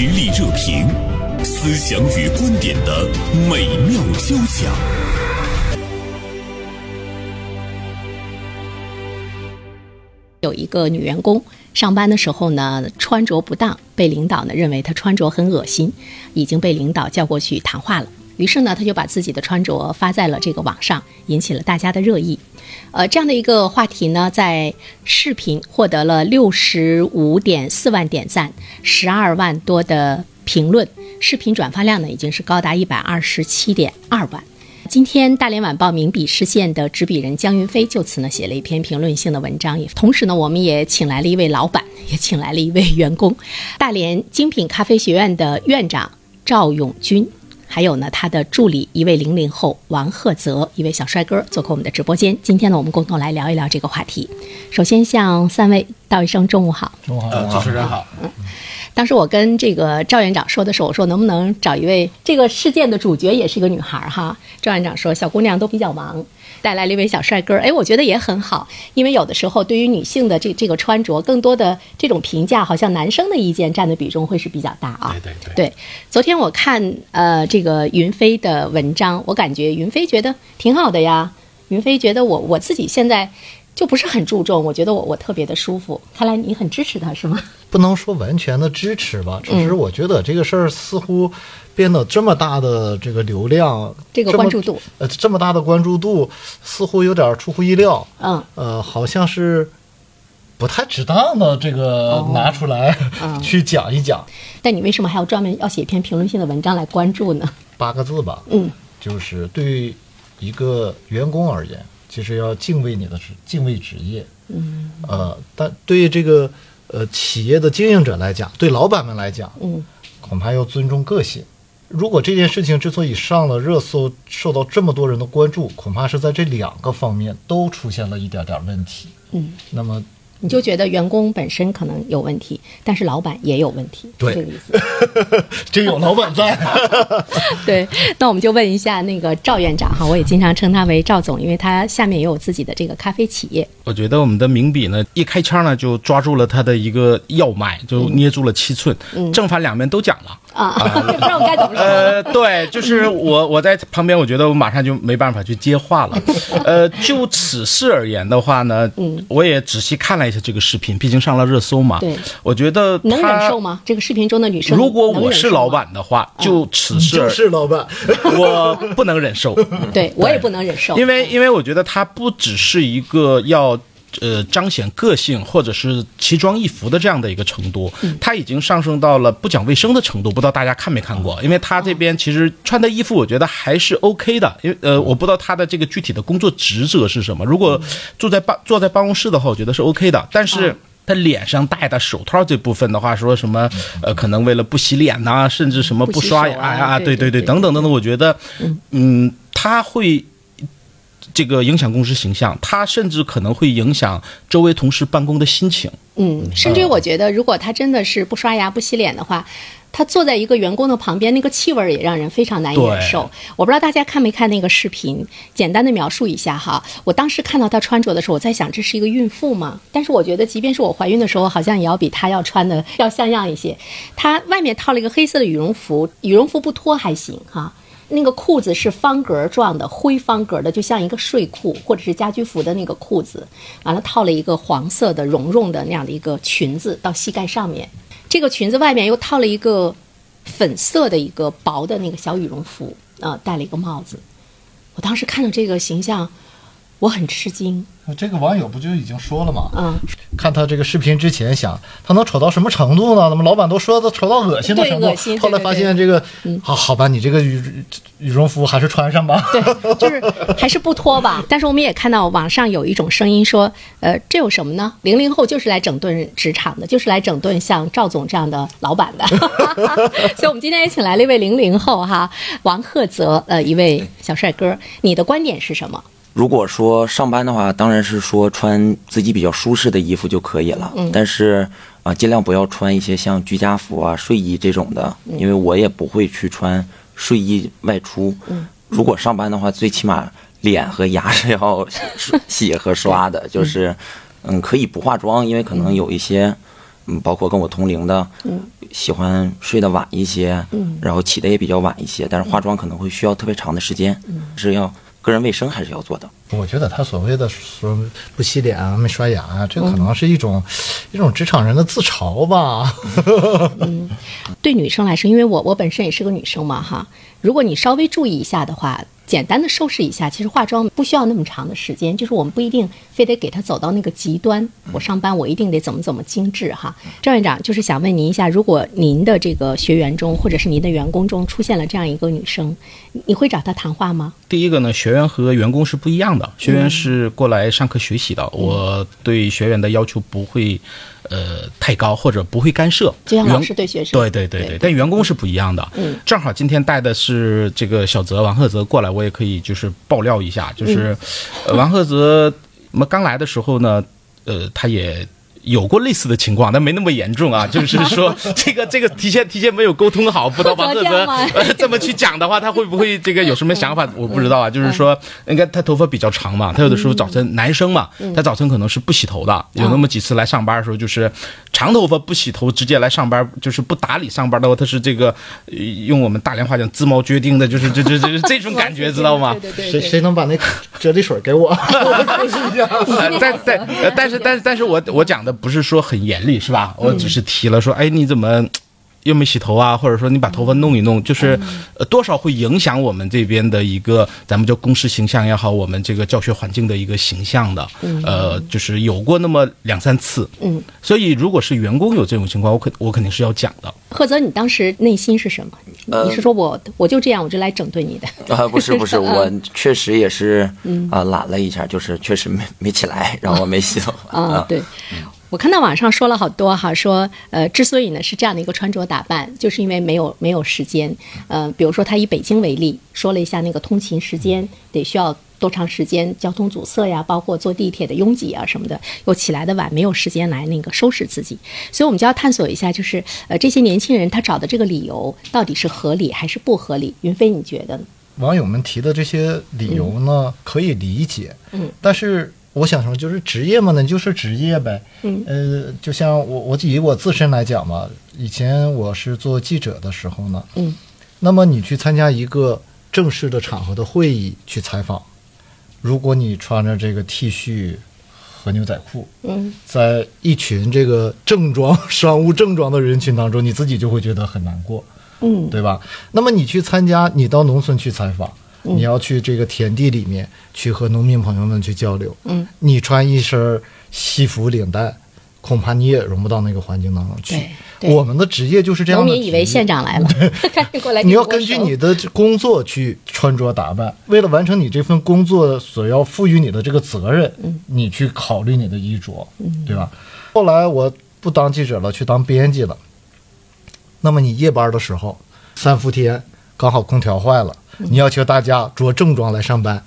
实力热评，思想与观点的美妙交响。有一个女员工上班的时候呢，穿着不当，被领导呢认为她穿着很恶心，已经被领导叫过去谈话了。于是呢，他就把自己的穿着发在了这个网上，引起了大家的热议。呃，这样的一个话题呢，在视频获得了六十五点四万点赞，十二万多的评论，视频转发量呢已经是高达一百二十七点二万。今天，大连晚报名笔视线的执笔人江云飞就此呢写了一篇评论性的文章，也同时呢，我们也请来了一位老板，也请来了一位员工，大连精品咖啡学院的院长赵永军，还有呢他的助理一位零零后王赫泽，一位小帅哥做客我们的直播间。今天呢，我们共同来聊一聊这个话题。首先向三位道一声中午好。中午好，主持人好。当时我跟这个赵院长说的时候，我说能不能找一位这个事件的主角也是一个女孩儿哈？赵院长说小姑娘都比较忙，带来了一位小帅哥儿。哎，我觉得也很好，因为有的时候对于女性的这这个穿着，更多的这种评价，好像男生的意见占的比重会是比较大啊。对对对。昨天我看呃这个云飞的文章，我感觉云飞觉得挺好的呀。云飞觉得我我自己现在就不是很注重，我觉得我我特别的舒服。看来你很支持他是吗？不能说完全的支持吧，只嗯是我觉得这个事儿似乎变得这么大的这个流量，这个关注度，呃，这么大的关注度，似乎有点出乎意料。嗯，呃，好像是不太值当的这个哦拿出来、嗯 去讲一讲，但你为什么还要专门要写一篇评论性的文章来关注呢？八个字吧，嗯，就是对于一个员工而言，其实要敬畏你的职，敬畏职业。嗯呃，但对于这个呃企业的经营者来讲，对老板们来讲，嗯恐怕要尊重个性。如果这件事情之所以上了热搜，受到这么多人的关注，恐怕是在这两个方面都出现了一点点问题。嗯，那么，你就觉得员工本身可能有问题，但是老板也有问题，对是这个意思。真有老板在，对，那我们就问一下那个赵院长哈，我也经常称他为赵总，因为他下面也有自己的这个咖啡企业。我觉得我们的名笔呢，一开腔呢就抓住了他的一个要脉，就捏住了七寸，正反两面都讲了。啊，不知道该怎么说。呃，对，就是我我在旁边，我觉得我马上就没办法去接话了。呃，就此事而言的话呢，嗯，我也仔细看了一下这个视频，毕竟上了热搜嘛。对，我觉得能忍他受吗？这个视频中的女生，如果我是老，板的话，就此事 就是老板。我不能忍受。对我也不能忍受，因为因为我觉得他不只是一个要。呃，彰显个性或者是奇装异服的这样的一个程度，它已经上升到了不讲卫生的程度。不知道大家看没看过？因为他这边其实穿的衣服，我觉得还是 OK 的。因为呃，我不知道他的这个具体的工作职责是什么。如果坐在办坐在办公室的话，我觉得是 OK 的。但是他脸上戴的手套这部分的话，说什么呃，可能为了不洗脸呐、甚至什么不刷牙啊对，对对等等等等，我觉得嗯，他会。这个影响公司形象，他甚至可能会影响周围同事办公的心情。嗯，甚至于我觉得，如果他真的是不刷牙、不洗脸的话，他坐在一个员工的旁边，那个气味儿也让人非常难以忍受。我不知道大家看没看那个视频，简单的描述一下哈。我当时看到他穿着的时候，我在想，这是一个孕妇吗？但是我觉得，即便是我怀孕的时候，好像也要比她要穿的 要像样一些。她外面套了一个黑色的羽绒服，羽绒服不脱还行哈。那个裤子是方格状的，灰方格的，就像一个睡裤或者是家居服的那个裤子。完了，套了一个黄色的绒绒的那样的一个裙子到膝盖上面，这个裙子外面又套了一个粉色的一个薄的那个小羽绒服，啊、戴了一个帽子。我当时看到这个形象，我很吃惊。这个网友不就已经说了吗？嗯，看他这个视频之前想，他能丑到什么程度呢？怎么老板都说他丑到恶心的程度对恶心？后来发现这个，好好吧，你这个羽羽绒服还是穿上吧。对，就是还是不脱吧。但是我们也看到网上有一种声音说，呃，这有什么呢？零零后就是来整顿职场的，就是来整顿像赵总这样的老板的。所以，我们今天也请来了一位零零后哈，王鹤泽，呃，一位小帅哥。你的观点是什么？如果说上班的话，当然是说穿自己比较舒适的衣服就可以了。但是啊、尽量不要穿一些像居家服啊、睡衣这种的，因为我也不会去穿睡衣外出。如果上班的话，最起码脸和牙是要洗洗和刷的，就是嗯，可以不化妆，因为可能有一些嗯，包括跟我同龄的，嗯，喜欢睡得晚一些，嗯，然后起的也比较晚一些，但是化妆可能会需要特别长的时间，嗯，是要个人卫生还是要做的。我觉得他所谓的说不洗脸啊、没刷牙啊，这可能是一种、一种职场人的自嘲吧。嗯对女生来说，因为我我本身也是个女生嘛，哈，如果你稍微注意一下的话，简单的收拾一下，其实化妆不需要那么长的时间，就是我们不一定非得给她走到那个极端。我上班我一定得怎么怎么精致哈。赵院长就是想问您一下，如果您的这个学员中或者是您的员工中出现了这样一个女生，你你会找她谈话吗？第一个呢，学员和员工是不一样的，学员是过来上课学习的，我对学员的要求不会。呃，太高或者不会干涉，就像老师对学生，对对对对，但员工是不一样的。嗯，正好今天带的是这个小泽王鹤泽过来，我也可以就是爆料一下，就是、呃王鹤泽我们刚来的时候呢，呃，他也。有过类似的情况，但没那么严重啊。就是说，这个这个提前提前没有沟通好，不知道王鹤泽这呃这么去讲的话，他会不会这个有什么想法？我不知道啊。就是说，应该他头发比较长嘛，他有的时候早晨男生嘛，他早晨可能是不洗头的。有那么几次来上班的时候，就是长头发不洗头，直接来上班，就是不打理上班的话，他是这个呃用我们大连话讲“自毛决定”的，就是这这这这这种感觉，知道吗？对对谁谁能把那啫喱水给我？我试一下。呃，但但呃但是但是但是我我讲的不是说很严厉是吧？我只是提了说，哎，你怎么又没洗头啊？或者说你把头发弄一弄，就是呃多少会影响我们这边的一个咱们叫公司形象也好，我们这个教学环境的一个形象的。呃，就是有过那么两三次。嗯，所以如果是员工有这种情况，我肯我肯定是要讲的。赫泽，你当时内心是什么？呃你是说我我就这样，我就来整顿你的？啊，不是不是，我确实也是啊、懒了一下，就是确实没没起来，然后我没洗头啊，对。我看到网上说了好多哈，说呃，之所以呢是这样的一个穿着打扮，就是因为没有没有时间。呃，比如说他以北京为例，说了一下那个通勤时间得需要多长时间，交通阻塞呀，包括坐地铁的拥挤啊什么的，又起来的晚，没有时间来那个收拾自己。所以我们就要探索一下，就是呃这些年轻人他找的这个理由到底是合理还是不合理？云飞，你觉得呢？网友们提的这些理由呢，可以理解，嗯，但是我想说，就是职业嘛，那就是职业呗，嗯，呃，就像我我以我自身来讲嘛，以前我是做记者的时候呢，嗯，那么你去参加一个正式的场合的会议去采访，如果你穿着这个 T 恤和牛仔裤，嗯，在一群这个正装商务正装的人群当中，你自己就会觉得很难过，嗯，对吧？那么你去参加，你到农村去采访，你要去这个田地里面去和农民朋友们去交流，嗯，你穿一身西服领带，恐怕你也融不到那个环境当中去。我们的职业就是这样的。农民以为县长来了，赶紧过来。你要根据你的工作去穿着打扮，为了完成你这份工作所要赋予你的这个责任，你去考虑你的衣着，对吧？后来我不当记者了，去当编辑了。那么你夜班的时候，三伏天刚好空调坏了，你要求大家着正装来上班。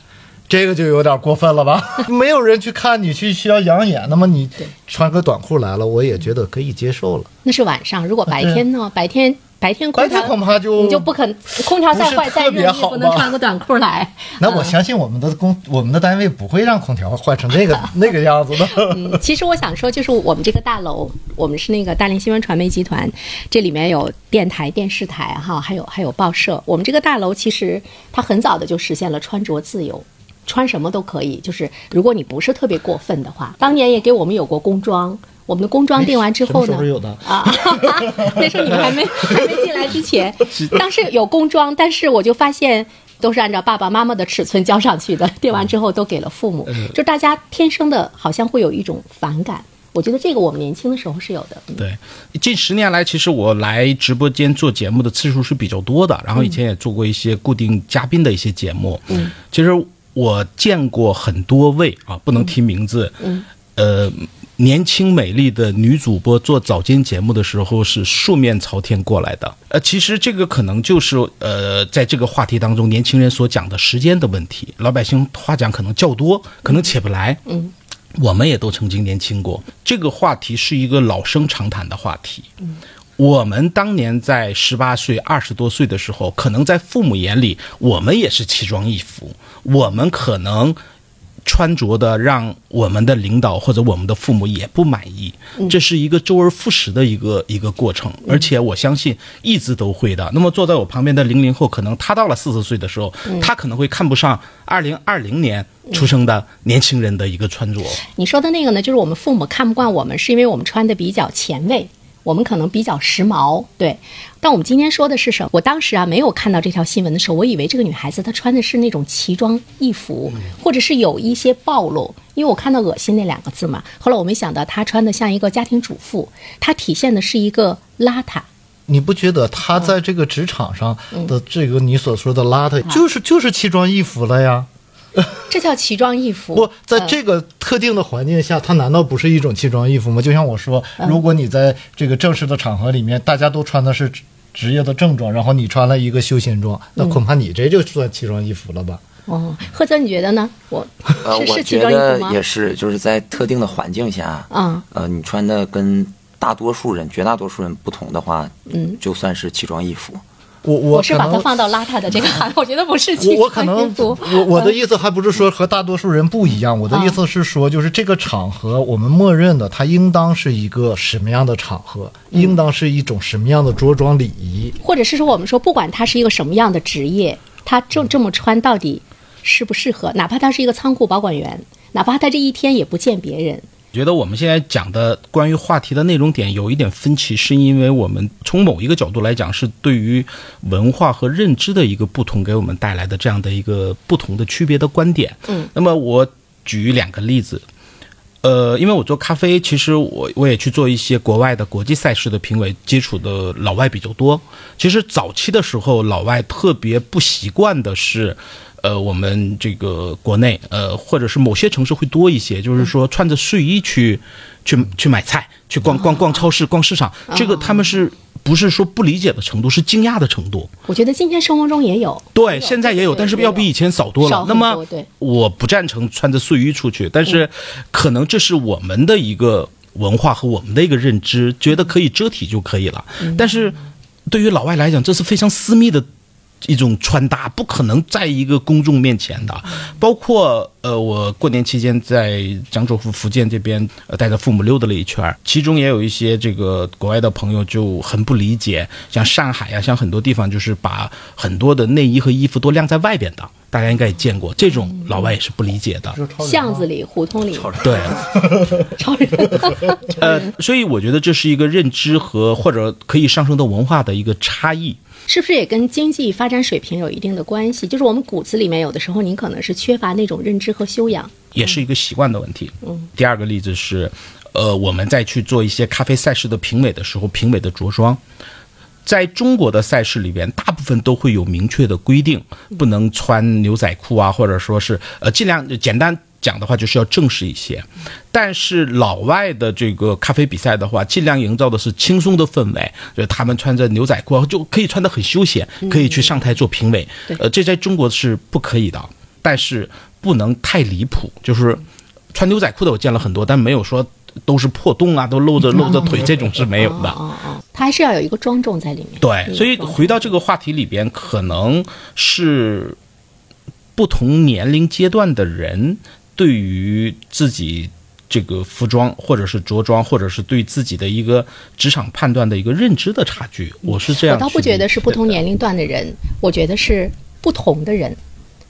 这个就有点过分了吧？没有人去看你去需要养眼，那么你穿个短裤来了，我也觉得可以接受了。那是晚上，如果白天呢？白天白天空调恐怕就你就不肯，空调再坏再热，你也不能穿个短裤来。那我相信我们的工，我们的单位不会让空调坏成那个 那个样子的。嗯，其实我想说，就是我们这个大楼，我们是那个大连新闻传媒集团，这里面有电台、电视台哈，还有还有报社。我们这个大楼其实它很早的就实现了穿着自由。穿什么都可以，就是如果你不是特别过分的话，当年也给我们有过工装，我们的工装定完之后呢什么时候，有的？啊，那时候你们还没还没进来之前，当时有工装，但是我就发现都是按照爸爸妈妈的尺寸交上去的，定完之后都给了父母，就大家天生的好像会有一种反感。我觉得这个我们年轻的时候是有的，嗯对，近十年来，其实我来直播间做节目的次数是比较多的，然后以前也做过一些固定嘉宾的一些节目。嗯，其实我见过很多位啊，不能提名字。嗯，呃，年轻美丽的女主播做早间节目的时候是素面朝天过来的。呃，其实这个可能就是呃，在这个话题当中，年轻人所讲的时间的问题。老百姓话讲可能较多，可能起不来。嗯。我们也都曾经年轻过，这个话题是一个老生常谈的话题。我们当年在十八岁、二十多岁的时候，可能在父母眼里，我们也是奇装异服，我们可能穿着的让我们的领导或者我们的父母也不满意，这是一个周而复始的一个一个过程，而且我相信一直都会的。那么坐在我旁边的零零后，可能他到了四十岁的时候，他可能会看不上二零二零年出生的年轻人的一个穿着。你说的那个呢，就是我们父母看不惯我们，是因为我们穿的比较前卫。我们可能比较时髦，对。但我们今天说的是什么？我当时啊没有看到这条新闻的时候，我以为这个女孩子她穿的是那种奇装异服，或者是有一些暴露，因为我看到“恶心”那两个字嘛。后来我没想到她穿的像一个家庭主妇，她体现的是一个邋遢。你不觉得她在这个职场上的这个你所说的邋遢，就是就是奇装异服了呀？这叫奇装异服。不，在这个特定的环境下，它难道不是一种奇装异服吗？就像我说，如果你在这个正式的场合里面，大家都穿的是职业的正装，然后你穿了一个休闲装，那恐怕你这就算奇装异服了吧？哦，贺泽，你觉得呢？我呃，我觉得也是，就是在特定的环境下，嗯，呃，你穿的跟大多数人、绝大多数人不同的话，嗯，就算是奇装异服。我我是把它放到邋遢的这个行，我觉得不是。我可能我我的意思还不是说和大多数人不一样，我的意思是说，就是这个场合我们默认的，它应当是一个什么样的场合，应当是一种什么样的着装礼仪，或者是说我们说，不管他是一个什么样的职业，他这这么穿到底适不适合？哪怕他是一个仓库保管员，哪怕他这一天也不见别人。觉得我们现在讲的关于话题的内容点有一点分歧，是因为我们从某一个角度来讲，是对于文化和认知的一个不同给我们带来的这样的一个不同的区别的观点。嗯，那么我举两个例子，呃，因为我做咖啡，其实我我也去做一些国外的国际赛事的评委，接触的老外比较多。其实早期的时候，老外特别不习惯的是。呃，我们这个国内，呃，或者是某些城市会多一些，就是说穿着睡衣去，去去买菜，去逛逛逛超市、逛市场，这个他们是不是说不理解的程度，是惊讶的程度？我觉得今天生活中也有，对，现在也有，但是要比以前少多了。那么，我不赞成穿着睡衣出去，但是可能这是我们的一个文化和我们的一个认知，觉得可以遮体就可以了。但是对于老外来讲，这是非常私密的。一种穿搭不可能在一个公众面前的，包括呃，我过年期间在江浙沪福建这边带着父母溜达了一圈，其中也有一些这个国外的朋友就很不理解，像上海呀，像很多地方就是把很多的内衣和衣服都晾在外边的，大家应该也见过，这种老外也是不理解的。巷子里、胡同里，对，超人。呃，所以我觉得这是一个认知和或者可以上升到文化的一个差异。是不是也跟经济发展水平有一定的关系？就是我们骨子里面有的时候，您可能是缺乏那种认知和修养，也是一个习惯的问题。嗯。第二个例子是，呃，我们在去做一些咖啡赛事的评委的时候，评委的着装，在中国的赛事里边，大部分都会有明确的规定，不能穿牛仔裤啊，或者说是呃，尽量简单。讲的话就是要正式一些，但是老外的这个咖啡比赛的话，尽量营造的是轻松的氛围，就他们穿着牛仔裤就可以穿得很休闲，可以去上台做评委。呃，这在中国是不可以的，但是不能太离谱，就是穿牛仔裤的我见了很多，但没有说都是破洞啊，都露着露着腿这种是没有的。哦哦，他还是要有一个庄重在里面。对，所以回到这个话题里边，可能是不同年龄阶段的人。对于自己这个服装，或者是着装，或者是对自己的一个职场判断的一个认知的差距，我是这样。我倒不觉得是不同年龄段的人，我觉得是不同的人。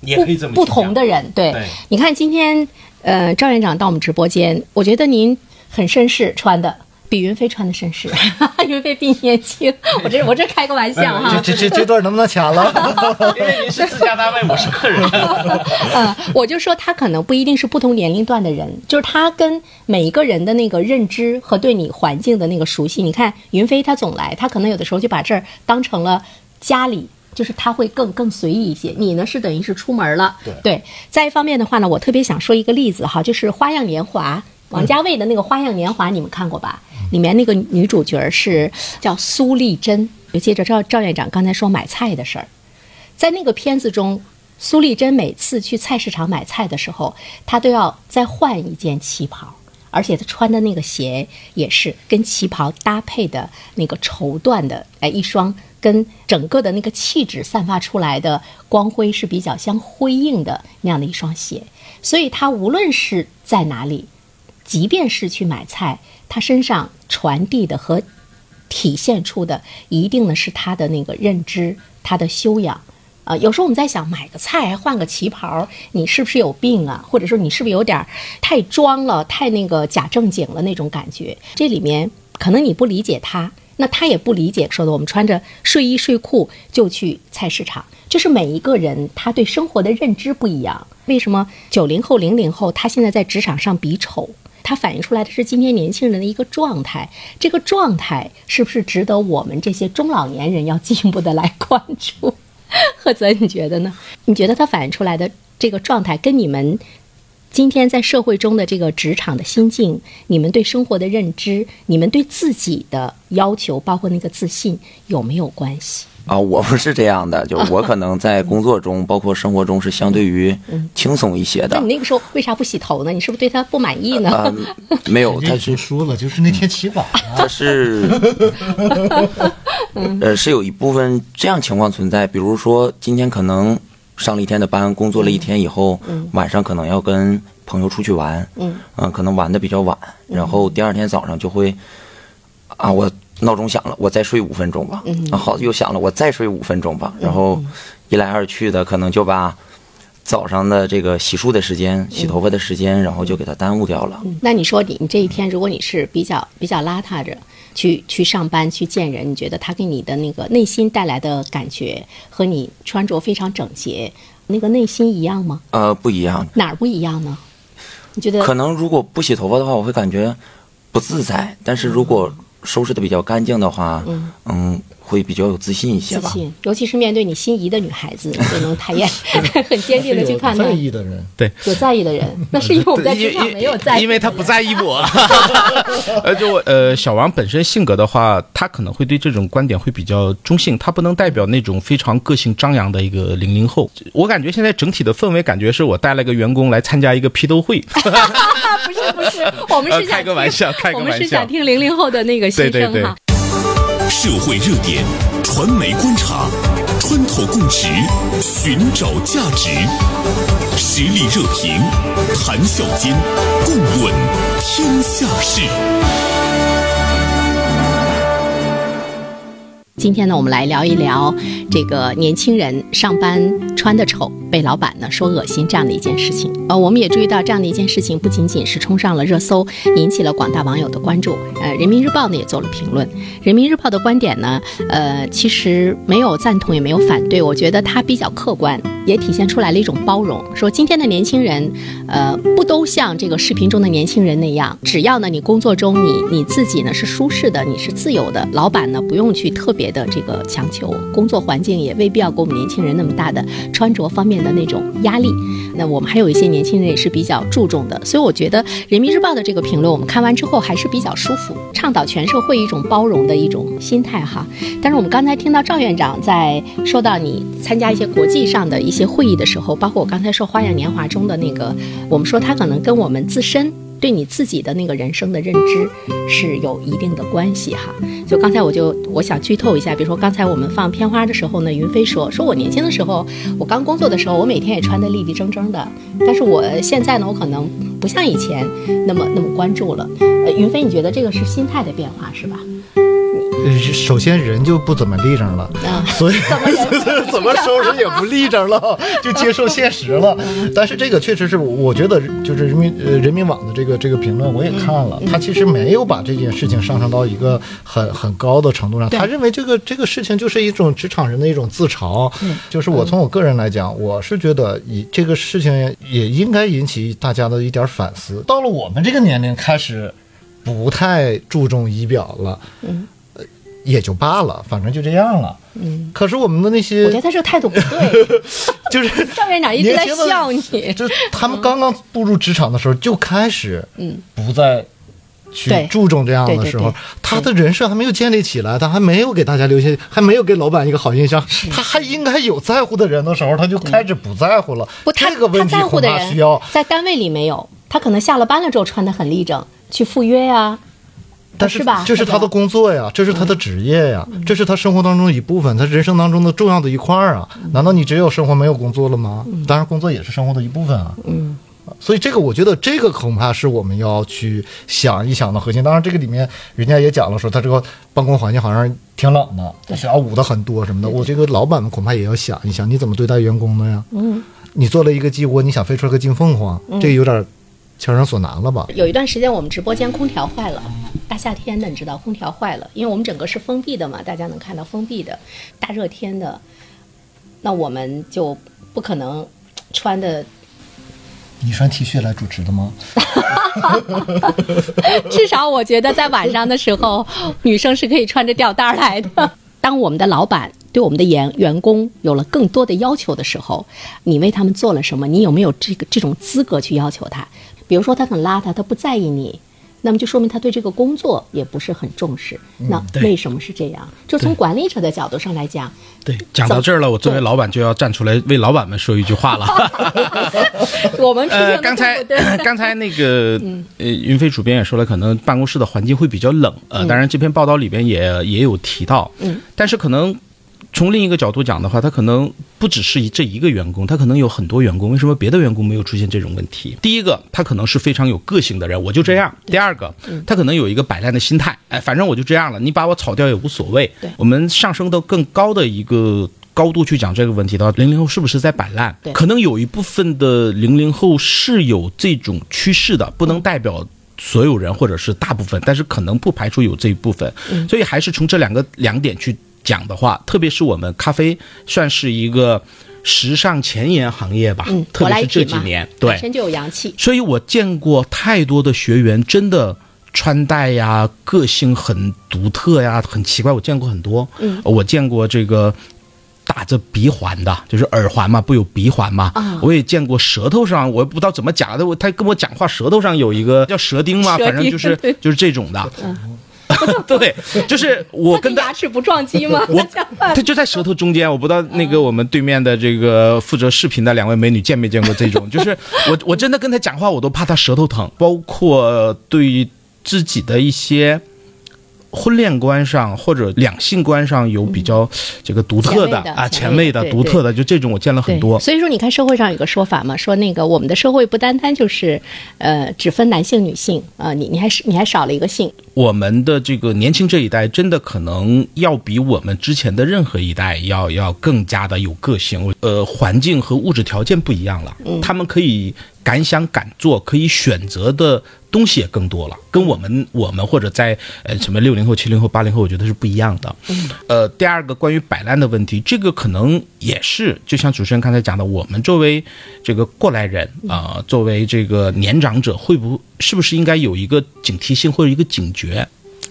也可以这么不同的人，对。你看今天，呃，赵院长到我们直播间，我觉得您很绅士，穿的。比云飞穿的绅士，云飞比你年轻。我这我这开个玩笑哈。这这这段能不能掐了？因为您是自家单位，我是客人。嗯，我就说他可能不一定是不同年龄段的人，就是他跟每一个人的那个认知和对你环境的那个熟悉。你看云飞他总来，他可能有的时候就把这儿当成了家里，就是他会更更随意一些。你呢是等于是出门了。对。对。再一方面的话呢，我特别想说一个例子哈，就是《花样年华》，王家卫的那个《花样年华》，你们看过吧？里面那个女主角是叫苏丽珍，就接着赵赵院长刚才说买菜的事儿，在那个片子中，苏丽珍每次去菜市场买菜的时候，她都要再换一件旗袍，而且她穿的那个鞋也是跟旗袍搭配的那个绸缎的，哎，一双跟整个的那个气质散发出来的光辉是比较相辉映的那样的一双鞋。所以她无论是在哪里，即便是去买菜，他身上传递的和体现出的，一定呢是他的那个认知，他的修养。啊，有时候我们在想，买个菜换个旗袍，你是不是有病啊？或者说你是不是有点太装了，太那个假正经了那种感觉？这里面可能你不理解他，那他也不理解。说的我们穿着睡衣睡裤就去菜市场，就是每一个人他对生活的认知不一样。为什么九零后、零零后他现在在职场上比丑？它反映出来的是今天年轻人的一个状态，这个状态是不是值得我们这些中老年人要进一步的来关注？赫泽，你觉得呢？你觉得它反映出来的这个状态，跟你们今天在社会中的这个职场的心境，你们对生活的认知，你们对自己的要求，包括那个自信，有没有关系？啊，我不是这样的，就我可能在工作中，包括生活中是相对于轻松一些的。那你那个时候为啥不洗头呢？你是不是对他不满意呢？啊，没有，他是说了，就是那天起晚了。他是，呃，是有一部分这样情况存在。比如说，今天可能上了一天的班，工作了一天以后，晚上可能要跟朋友出去玩，嗯，可能玩的比较晚，然后第二天早上就会，啊，我。闹钟响了，我再睡五分钟吧。嗯，好，又响了，我再睡五分钟吧。然后一来二去的，可能就把早上的这个洗漱的时间、洗头发的时间，然后就给它耽误掉了。那你说你你这一天，如果你是比较比较邋遢着去去上班去见人，你觉得他给你的那个内心带来的感觉和你穿着非常整洁那个内心一样吗？呃，不一样。哪儿不一样呢？你觉得？可能如果不洗头发的话，我会感觉不自在。但是如果收拾的比较干净的话，嗯。会比较有自信一些吧，自信，尤其是面对你心仪的女孩子，就能太艳，很坚定的去判断。在意的人，对，有在意的人，那是因为我们在职场没有在意，因为他不在意我。呃，就呃，小王本身性格的话，他可能会对这种观点会比较中性，他不能代表那种非常个性张扬的一个零零后。我感觉现在整体的氛围感觉是我带了个员工来参加一个批斗会。不是不是，我们是开个玩笑，开个玩笑，我们是想听零零后的那个心声哈。社会热点，传媒观察，穿透共识，寻找价值，实力热评，谈笑间，共论天下事。今天呢，我们来聊一聊这个年轻人上班穿的丑，被老板呢说恶心这样的一件事情。呃，我们也注意到这样的一件事情，不仅仅是冲上了热搜，引起了广大网友的关注。呃，人民日报呢也做了评论。人民日报的观点呢，呃，其实没有赞同，也没有反对，我觉得它比较客观。也体现出来了一种包容，说今天的年轻人，呃，不都像这个视频中的年轻人那样，只要呢你工作中你你自己呢是舒适的，你是自由的，老板呢不用去特别的这个强求，工作环境也未必要给我们年轻人那么大的穿着方面的那种压力。那我们还有一些年轻人也是比较注重的，所以我觉得人民日报的这个评论我们看完之后还是比较舒服，倡导全社会一种包容的一种心态哈。但是我们刚才听到赵院长在说到你参加一些国际上的一。些会议的时候，包括我刚才说《花样年华》中的那个，我们说他可能跟我们自身对你自己的那个人生的认知是有一定的关系哈。就刚才我就我想剧透一下，比如说刚才我们放片花的时候呢，云飞说说我年轻的时候，我刚工作的时候，我每天也穿得立立正正的，但是我现在呢，我可能不像以前那么那么关注了。呃，云飞，你觉得这个是心态的变化是吧？首先人就不怎么立正了，所以 怎么收拾也不立正了，就接受现实了。但是这个确实是，我觉得就是人民呃人民网的这个这个评论我也看了，他其实没有把这件事情上升到一个很很高的程度上。他认为这个这个事情就是一种职场人的一种自嘲。就是我从我个人来讲，我是觉得以这个事情也应该引起大家的一点反思。到了我们这个年龄，开始不太注重仪表了。嗯。也就罢了，反正就这样了。嗯，可是我们的那些，我觉得他这个态度不对，就是赵院长一直在笑你。就是他们刚刚步入职场的时候就开始，嗯，不再去注重这样的时候，他的人设还没有建立起来，他还没有给大家留下，还没有给老板一个好印象，他还应该有在乎的人的时候，他就开始不在乎了。不，他他在乎的人，在单位里没有。他可能下了班了之后穿的很立正，去赴约呀、但是吧？这是他的工作呀，这是他的职业呀，这是他生活当中的一部分，他人生当中的重要的一块儿啊。难道你只有生活没有工作了吗？当然，工作也是生活的一部分啊。嗯。所以这个，我觉得这个恐怕是我们要去想一想的核心。当然，这个里面人家也讲了，说他这个办公环境好像挺冷的，需要捂的很多什么的。我这个老板们恐怕也要想一想，你怎么对待员工的呀？嗯，你做了一个鸡窝，你想飞出来个金凤凰，这个有点强人所难了吧？有一段时间我们直播间空调坏了，大夏天的，你知道空调坏了，因为我们整个是封闭的嘛，大家能看到封闭的，大热天的，那我们就不可能穿的。你穿 T 恤来主持的吗？至少我觉得在晚上的时候，女生是可以穿着吊带来的。当我们的老板对我们的员员工有了更多的要求的时候，你为他们做了什么？你有没有这个这种资格去要求他？比如说他很邋遢，他不在意你，那么就说明他对这个工作也不是很重视。那为什么是这样？就从管理者的角度上来讲，对，讲到这儿了，我作为老板就要站出来为老板们说一句话了。我们呃，刚才 刚才那个呃，云飞主编也说了，可能办公室的环境会比较冷。呃，当然这篇报道里边也也有提到，嗯，但是可能。从另一个角度讲的话，他可能不只是这一个员工，他可能有很多员工。为什么别的员工没有出现这种问题？第一个，他可能是非常有个性的人，我就这样；第二个，他可能有一个摆烂的心态，哎，反正我就这样了，你把我炒掉也无所谓。我们上升到更高的一个高度去讲这个问题的话，零零后是不是在摆烂？可能有一部分的零零后是有这种趋势的，不能代表所有人或者是大部分，但是可能不排除有这一部分。所以还是从这两个两点去。讲的话，特别是我们咖啡算是一个时尚前沿行业吧，嗯，特别是这几年，对，本身就有洋气。所以我见过太多的学员，真的穿戴呀，个性很独特呀，很奇怪。我见过很多，嗯，我见过这个打着鼻环的，就是耳环嘛，不有鼻环嘛，啊，我也见过舌头上，我也不知道怎么讲的，我他跟我讲话，舌头上有一个叫舌钉嘛，反正就是就是这种的。对，就是我跟牙齿不撞击吗？我 他就在舌头中间，我不知道那个我们对面的这个负责视频的两位美女见没见过这种？就是我我真的跟他讲话，我都怕他舌头疼。包括对于自己的一些婚恋观上或者两性观上有比较这个独特的啊前卫的独特的，就这种我见了很多。所以说，你看社会上有个说法嘛，说那个我们的社会不单单就是呃只分男性女性啊，你你还是你还少了一个性。我们的这个年轻这一代，真的可能要比我们之前的任何一代要要更加的有个性。呃，环境和物质条件不一样了，他们可以敢想敢做，可以选择的东西也更多了，跟我们我们或者在呃什么六零后、七零后、八零后，我觉得是不一样的。呃，第二个关于摆烂的问题，这个可能也是，就像主持人刚才讲的，我们作为这个过来人啊，作为这个年长者，会不是不是应该有一个警惕性或者一个警觉？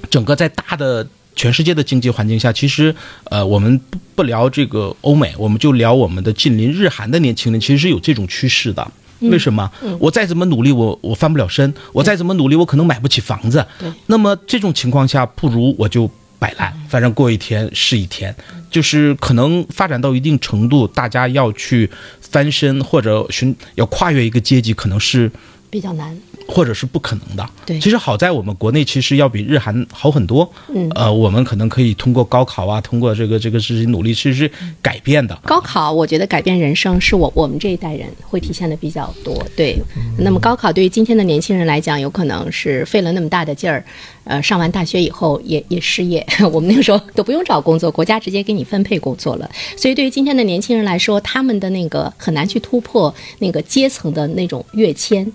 整个在大的全世界的经济环境下，其实，呃，我们不不聊这个欧美，我们就聊我们的近邻日韩的年轻人，其实是有这种趋势的。为什么？我再怎么努力，我我翻不了身；我再怎么努力，我可能买不起房子。那么这种情况下，不如我就摆烂，反正过一天是一天。就是可能发展到一定程度，大家要去翻身或者寻要跨越一个阶级，可能是比较难。或者是不可能的。对，其实好在我们国内其实要比日韩好很多。嗯，呃，我们可能可以通过高考啊，通过这个这个自己努力，其实是改变的。高考，我觉得改变人生是我我们这一代人会体现的比较多。对，那么高考对于今天的年轻人来讲，有可能是费了那么大的劲儿，呃，上完大学以后也也失业。我们那个时候都不用找工作，国家直接给你分配工作了。所以对于今天的年轻人来说，他们的那个很难去突破那个阶层的那种跃迁，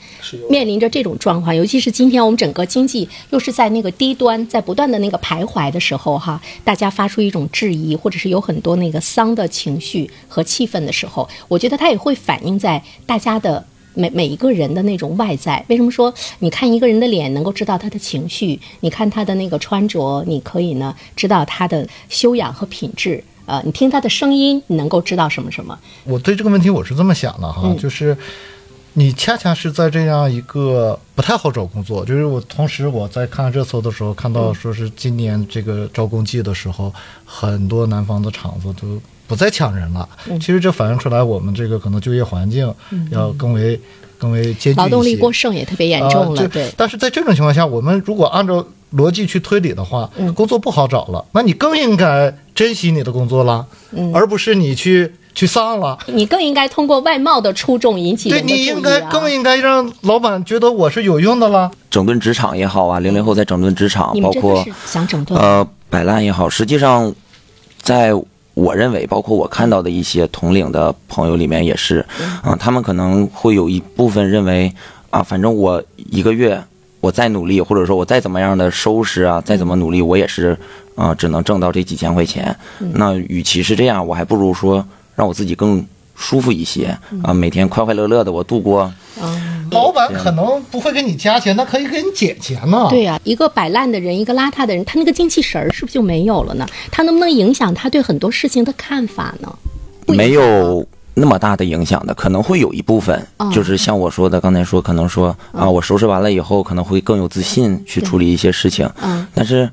面临着这种状况。尤其是今天我们整个经济又是在那个低端，在不断的那个徘徊的时候，哈，大家发出一种质疑，或者是有很多那个丧的情绪和气氛的时候，我觉得它也会反映在大家的每每一个人的那种外在。为什么说你看一个人的脸能够知道他的情绪？你看他的那个穿着，你可以呢知道他的修养和品质。呃，你听他的声音，你能够知道什么什么？我对这个问题我是这么想的哈，就是。你恰恰是在这样一个不太好找工作，就是我同时我在看热搜的时候看到说是今年这个招工季的时候，很多南方的厂子都不再抢人了。其实这反映出来我们这个可能就业环境要更为更为艰巨一些。劳动力过剩也特别严重了，对。但是在这种情况下，我们如果按照逻辑去推理的话，嗯工作不好找了，那你更应该珍惜你的工作了，嗯而不是你去去丧了。你更应该通过外貌的出众引起对你应该更应该让老板觉得我是有用的了。整顿职场也好啊，零零后在整顿职场，包括想整顿？呃摆烂也好，实际上，在我认为，包括我看到的一些同龄的朋友里面也是，啊、他们可能会有一部分认为啊，反正我一个月我再努力，或者说我再怎么样的收拾啊，再怎么努力，我也是啊、只能挣到这几千块钱。那与其是这样，我还不如说让我自己更舒服一些啊，每天快快乐乐的我度过。可能不会给你加钱，他可以给你减钱呢。对呀、一个摆烂的人，一个邋遢的人，他那个精气神儿是不是就没有了呢？他能不能影响他对很多事情的看法呢？没有那么大的影响的，可能会有一部分，嗯就是像我说的，刚才说可能说啊，我收拾完了以后可能会更有自信去处理一些事情，嗯，但是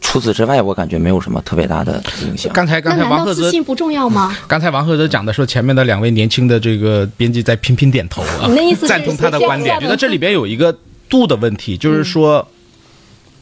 除此之外，我感觉没有什么特别大的影响。刚才刚才王赫泽自信不重要吗？刚才王赫泽讲的时候，前面的两位年轻的这个编辑在频频点头啊你的意思，赞同他的观点。觉得这里边有一个度的问题，就是说，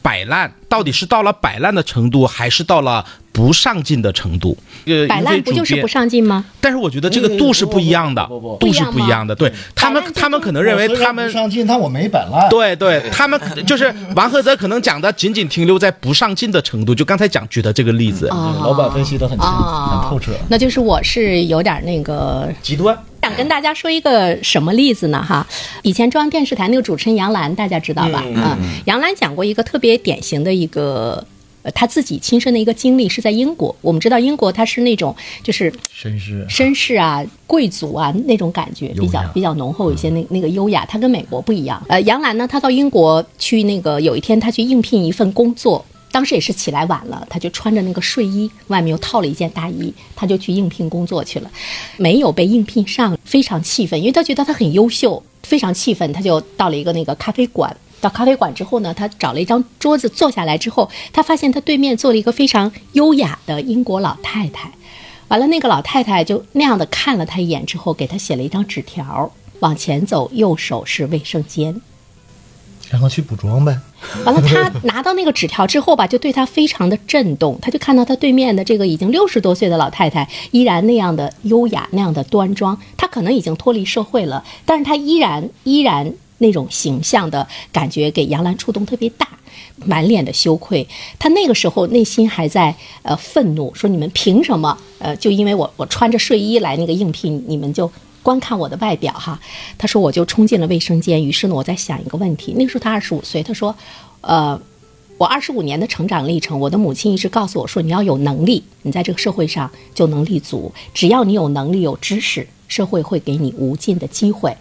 摆烂到底是到了摆烂的程度，还是到了不上进的程度？呃，摆烂不就是不上进吗？但是我觉得这个度是不一样的，度是不一样的。对他们他们可能认为他们不上进，但我没摆烂。对对，他们就是王赫泽可能讲的仅仅停留在不上进的程度，就刚才讲举的这个例子。啊老板分析的很清、啊，很透彻。那就是我是有点那个极端，想跟大家说一个什么例子呢？哈，以前中央电视台那个主持人杨澜，大家知道吧？嗯，杨澜讲过一个特别典型的一个。呃，他自己亲身的一个经历是在英国。我们知道英国它是那种就是绅士绅士啊、贵族啊那种感觉，比较比较浓厚一些，那那个优雅，它跟美国不一样。呃，杨澜呢，她到英国去那个有一天她去应聘一份工作，当时也是起来晚了，他就穿着那个睡衣，外面又套了一件大衣，他就去应聘工作去了，没有被应聘上，非常气愤，因为他觉得他很优秀，非常气愤，他就到了一个那个咖啡馆。到咖啡馆之后呢，他找了一张桌子坐下来之后，他发现他对面坐了一个非常优雅的英国老太太。完了，那个老太太就那样的看了他一眼之后，给他写了一张纸条，往前走，右手是卫生间。然后去补妆呗。完了，他拿到那个纸条之后吧，就对他非常的震动。他就看到他对面的这个已经六十多岁的老太太，依然那样的优雅，那样的端庄。她可能已经脱离社会了，但是她依然依然那种形象的感觉，给杨澜触动特别大。满脸的羞愧，他那个时候内心还在呃愤怒，说你们凭什么？呃，就因为我我穿着睡衣来那个应聘，你们就观看我的外表哈。他说我就冲进了卫生间，于是呢我在想一个问题，那个时候他二十五岁，他说，呃，我二十五年的成长历程，我的母亲一直告诉我说，你要有能力，你在这个社会上就能立足，只要你有能力有知识，社会会给你无尽的机会。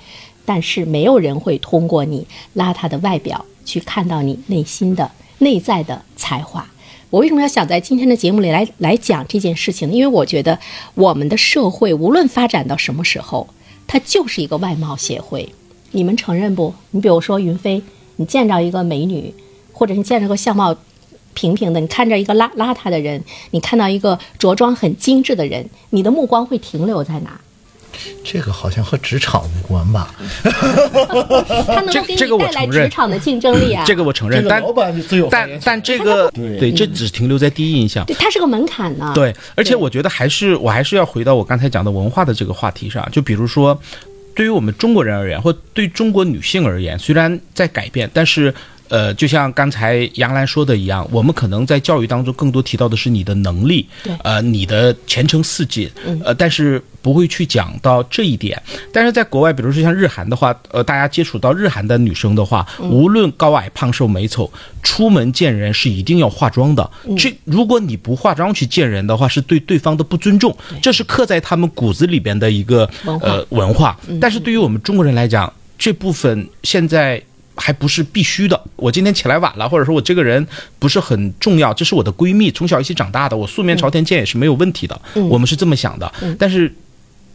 但是没有人会通过你邋遢的外表去看到你内心的内在的才华。我为什么要想在今天的节目里来来讲这件事情呢？因为我觉得我们的社会无论发展到什么时候，它就是一个外貌协会。你们承认不？你比如说云飞，你见着一个美女，或者你见着个相貌平平的，你看着一个邋邋遢的人，你看到一个着装很精致的人，你的目光会停留在哪？这个好像和职场无关吧？他能够给这这个你带来我承认职场的竞争力啊！这个我承认，但老板最有但但这个对对，这只停留在第一印象。对，它是个门槛呢。对，而且我觉得还是我还是要回到我刚才讲的文化的这个话题上，就比如说，对于我们中国人而言，或对中国女性而言，虽然在改变，但是。呃，就像刚才杨澜说的一样，我们可能在教育当中更多提到的是你的能力，对呃，你的前程似锦，呃，但是不会去讲到这一点。但是在国外，比如说像日韩的话，呃，大家接触到日韩的女生的话，无论高矮胖瘦美丑，出门见人是一定要化妆的。这如果你不化妆去见人的话，是对对方的不尊重，这是刻在他们骨子里边的一个呃文化。但是对于我们中国人来讲，这部分现在。还不是必须的。我今天起来晚了，或者说我这个人不是很重要，这是我的闺蜜，从小一起长大的，我素面朝天见也是没有问题的。我们是这么想的，但是。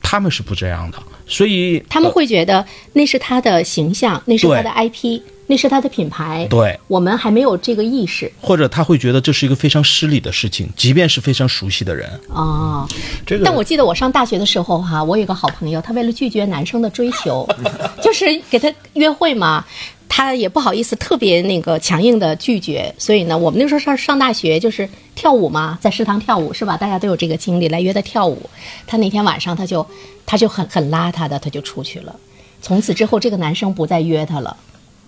他们是不这样的，所以他们呃会觉得那是他的形象，那是他的 IP，那是他的品牌。对我们还没有这个意识或者他会觉得这是一个非常失礼的事情，即便是非常熟悉的人。哦。这个但我记得我上大学的时候哈，我有个好朋友，他为了拒绝男生的追求，就是给他约会嘛，他也不好意思特别那个强硬的拒绝，所以呢，我们那时候上上大学就是跳舞嘛，在食堂跳舞是吧？大家都有这个经历，来约他跳舞。他那天晚上他就他就很很邋遢的，他就出去了。从此之后，这个男生不再约他了。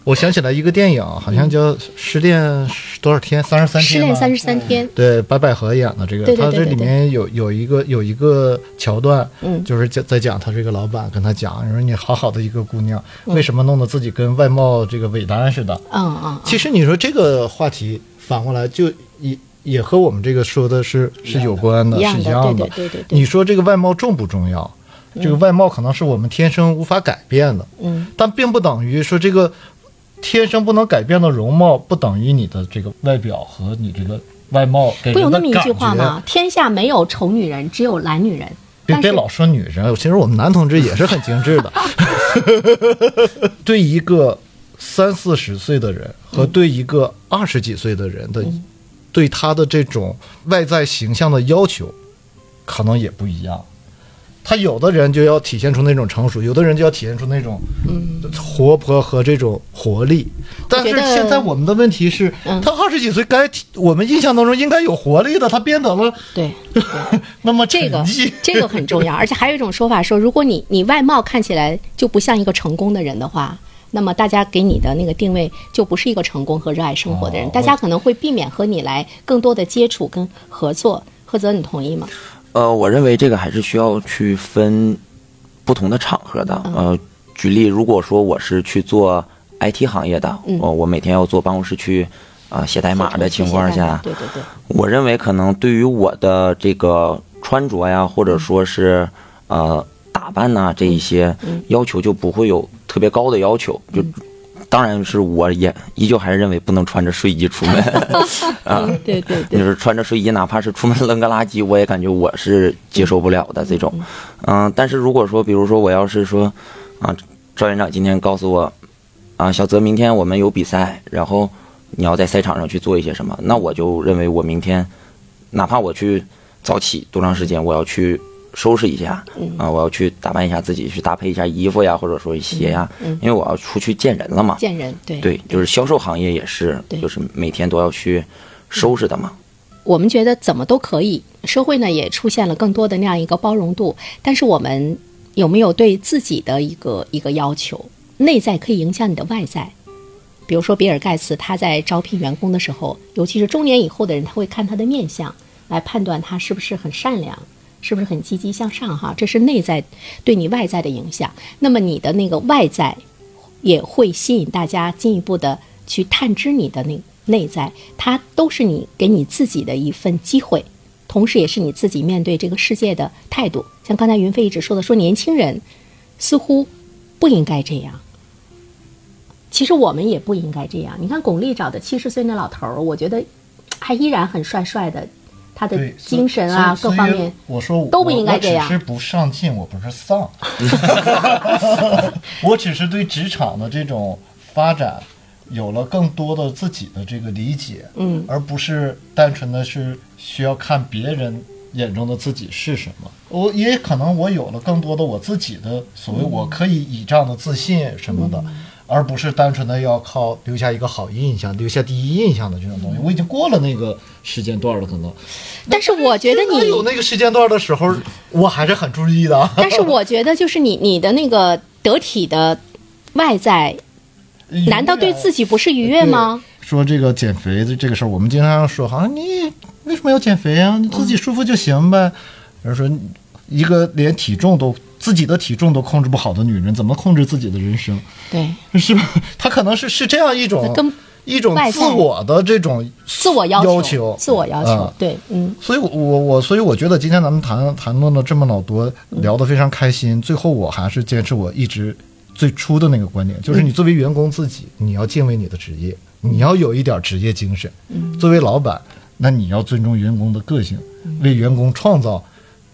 我想起来一个电影，好像叫《失恋多少天》，三十三天。失恋三十。三天，对，白百合演的这个，他这里面有有一个有一个桥段，嗯就是讲在讲他这个老板跟他讲，说你好好的一个姑娘，嗯为什么弄得自己跟外贸这个伪单似的？嗯嗯，其实你说这个话题反过来就也也和我们这个说的是是有关的，是一样的。对对对对对你说这个外貌重不重要？这个外貌可能是我们天生无法改变的，嗯，但并不等于说这个天生不能改变的容貌不等于你的这个外表和你这个外貌给不有那么一句话吗？天下没有丑女人，只有懒女人。别别老说女人，其实我们男同志也是很精致的。对一个三四十岁的人和对一个二十几岁的人的，对他的这种外在形象的要求，可能也不一样。他有的人就要体现出那种成熟，有的人就要体现出那种活泼和这种活力。但是现在我们的问题是，嗯他二十几岁该我们印象当中应该有活力的，他变得了对。那么这个 这个很重要，而且还有一种说法说，如果你你外貌看起来就不像一个成功的人的话，那么大家给你的那个定位就不是一个成功和热爱生活的人，哦大家可能会避免和你来更多的接触跟合作。赫泽，你同意吗？呃，我认为这个还是需要去分不同的场合的。呃，举例，如果说我是去做 IT 行业的，嗯我我每天要坐办公室去啊、写代码的情况下，对对对，我认为可能对于我的这个穿着呀，或者说是呃打扮呐、这一些要求就不会有特别高的要求。就当然是我也依旧还是认为不能穿着睡衣出门 啊。嗯对对就，是穿着睡衣，哪怕是出门扔个垃圾，我也感觉我是接受不了的这种。嗯、但是如果说，比如说我要是说，啊，赵院长今天告诉我，啊，小泽明天我们有比赛，然后你要在赛场上去做一些什么，那我就认为我明天，哪怕我去早起多长时间，我要去收拾一下，啊，我要去打扮一下自己，去搭配一下衣服呀，或者说鞋呀，因为我要出去见人了嘛。见人对。对，就是销售行业也是，对。就是每天都要去收拾的嘛。我们觉得怎么都可以，社会呢也出现了更多的那样一个包容度，但是我们有没有对自己的一个一个要求？内在可以影响你的外在，比如说比尔盖茨他在招聘员工的时候，尤其是中年以后的人，他会看他的面相来判断他是不是很善良，是不是很积极向上哈，这是内在对你外在的影响。那么你的那个外在也会吸引大家进一步的去探知你的那内在，它都是你给你自己的一份机会，同时也是你自己面对这个世界的态度。像刚才云飞一直说的，说年轻人似乎不应该这样。其实我们也不应该这样。你看巩俐找的七十岁那老头儿，我觉得还依然很帅帅的，他的对，精神啊各方面，我说我都不应该这样我只是不上进，我不是丧，我只是对职场的这种发展有了更多的自己的这个理解，嗯，而不是单纯的是需要看别人眼中的自己是什么。我也可能我有了更多的我自己的所谓我可以倚仗的自信什么的。而不是单纯的要靠留下一个好印象、留下第一印象的这种东西，我已经过了那个时间段了，可能。但是我觉得你有那个时间段的时候，我还是很注意的。但是我觉得，就是你你的那个得体的外在，难道对自己不是愉悦吗？说这个减肥的这个事儿，我们经常说，好像你为什么要减肥啊？你自己舒服就行呗。人说，一个连体重都自己的体重都控制不好的女人，怎么控制自己的人生？对，是吧？她可能是是这样一种跟一种自我的这种自我要求，自我要求，啊对，嗯，所以我，我我所以我觉得今天咱们谈谈论了这么老多，聊得非常开心。最后，我还是坚持我一直最初的那个观点，就是你作为员工自己，你要敬畏你的职业，你要有一点职业精神。作为老板，那你要尊重员工的个性，为员工创造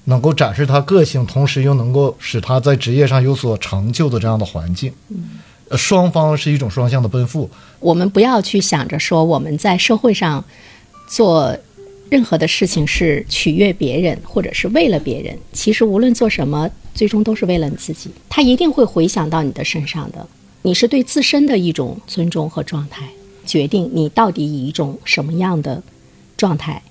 能够展示他个性，同时又能够使他在职业上有所成就的这样的环境。嗯双方是一种双向的奔赴。我们不要去想着说我们在社会上做任何的事情是取悦别人，或者是为了别人。其实无论做什么，最终都是为了你自己。他一定会回想到你的身上的。你是对自身的一种尊重和状态，决定你到底以一种什么样的状态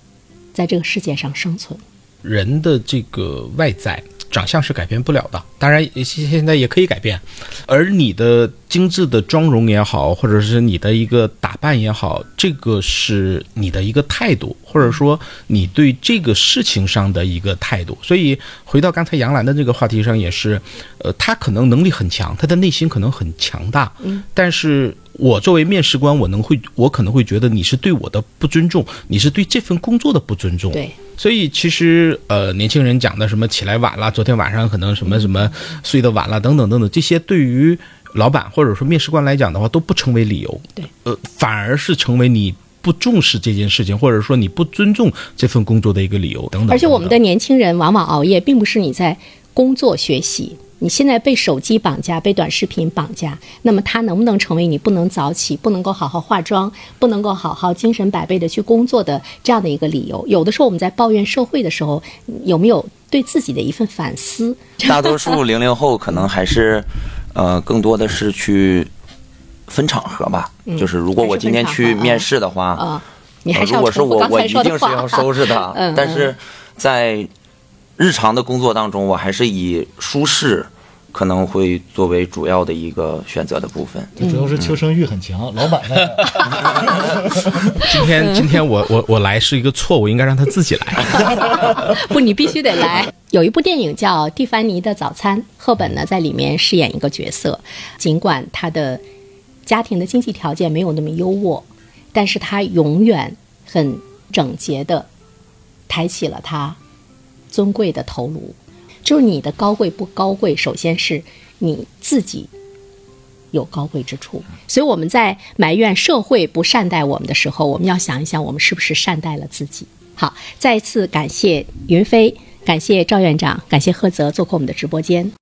在这个世界上生存。人的这个外在长相是改变不了的，当然现现在也可以改变，而你的精致的妆容也好，或者是你的一个打扮也好，这个是你的一个态度，或者说你对这个事情上的一个态度。所以回到刚才杨澜的这个话题上，也是，呃，他可能能力很强，他的内心可能很强大，嗯，但是我作为面试官，我能会，我可能会觉得你是对我的不尊重，你是对这份工作的不尊重，对。所以其实呃，年轻人讲的什么起来晚了，昨天晚上可能什么什么睡得晚了等等等等，这些对于老板或者说面试官来讲的话，都不成为理由。对，呃，反而是成为你不重视这件事情，或者说你不尊重这份工作的一个理由等等。而且我们的年轻人往往熬夜，并不是你在工作学习。你现在被手机绑架，被短视频绑架，那么它能不能成为你不能早起、不能够好好化妆、不能够好好精神百倍的去工作的这样的一个理由？有的时候我们在抱怨社会的时候，有没有对自己的一份反思？大多数零零后可能还是，呃，更多的是去分场合吧。就是如果我今天去面试的话，啊，你还是如果是我，我一定是要。收拾的。嗯但是在日常的工作当中，我还是以舒适可能会作为主要的一个选择的部分。这主要是求生欲很强，老板在 今天今天我我我来是一个错误，应该让他自己来。不，你必须得来。有一部电影叫《蒂凡尼的早餐》，赫本呢在里面饰演一个角色，尽管他的家庭的经济条件没有那么优渥，但是他永远很整洁的抬起了他尊贵的头颅。就是你的高贵不高贵，首先是你自己有高贵之处。所以我们在埋怨社会不善待我们的时候，我们要想一想，我们是不是善待了自己。好，再一次感谢云飞，感谢赵院长，感谢贺泽做客我们的直播间。